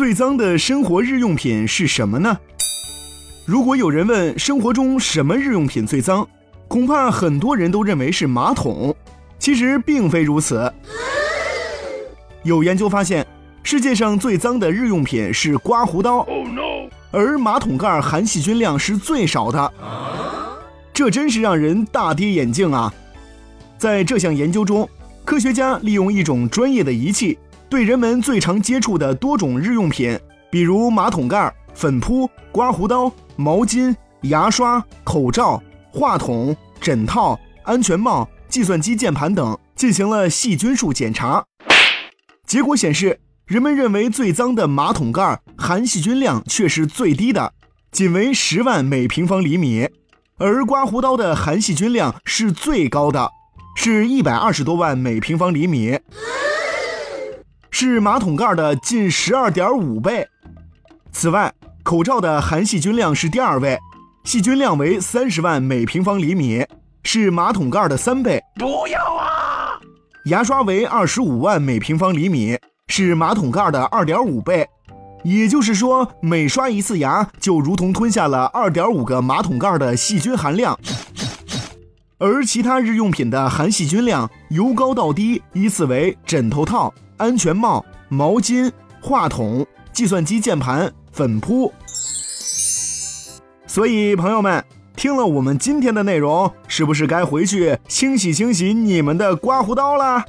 最脏的生活日用品是什么呢？如果有人问生活中什么日用品最脏，恐怕很多人都认为是马桶。其实并非如此。有研究发现，世界上最脏的日用品是刮胡刀，而马桶盖含细菌量是最少的。这真是让人大跌眼镜啊！在这项研究中，科学家利用一种专业的仪器，对人们最常接触的多种日用品，比如马桶盖、粉扑、刮胡刀、毛巾、牙刷、口罩、话筒、枕套、安全帽、计算机键盘等，进行了细菌数检查。结果显示，人们认为最脏的马桶盖含细菌量却是最低的，仅为十万每平方厘米。而刮胡刀的含细菌量是最高的，是一百二十多万每平方厘米，是马桶盖的近十二点五倍。此外，口罩的含细菌量是第二位，细菌量为三十万每平方厘米，是马桶盖的三倍。不要啊！牙刷为二十五万每平方厘米，是马桶盖的二点五倍。也就是说，每刷一次牙，就如同吞下了二点五个马桶盖的细菌含量。而其他日用品的含细菌量由高到低，依次为枕头套、安全帽、毛巾、话筒、计算机键盘、粉扑。所以，朋友们听了我们今天的内容，是不是该回去清洗清洗你们的刮胡刀了？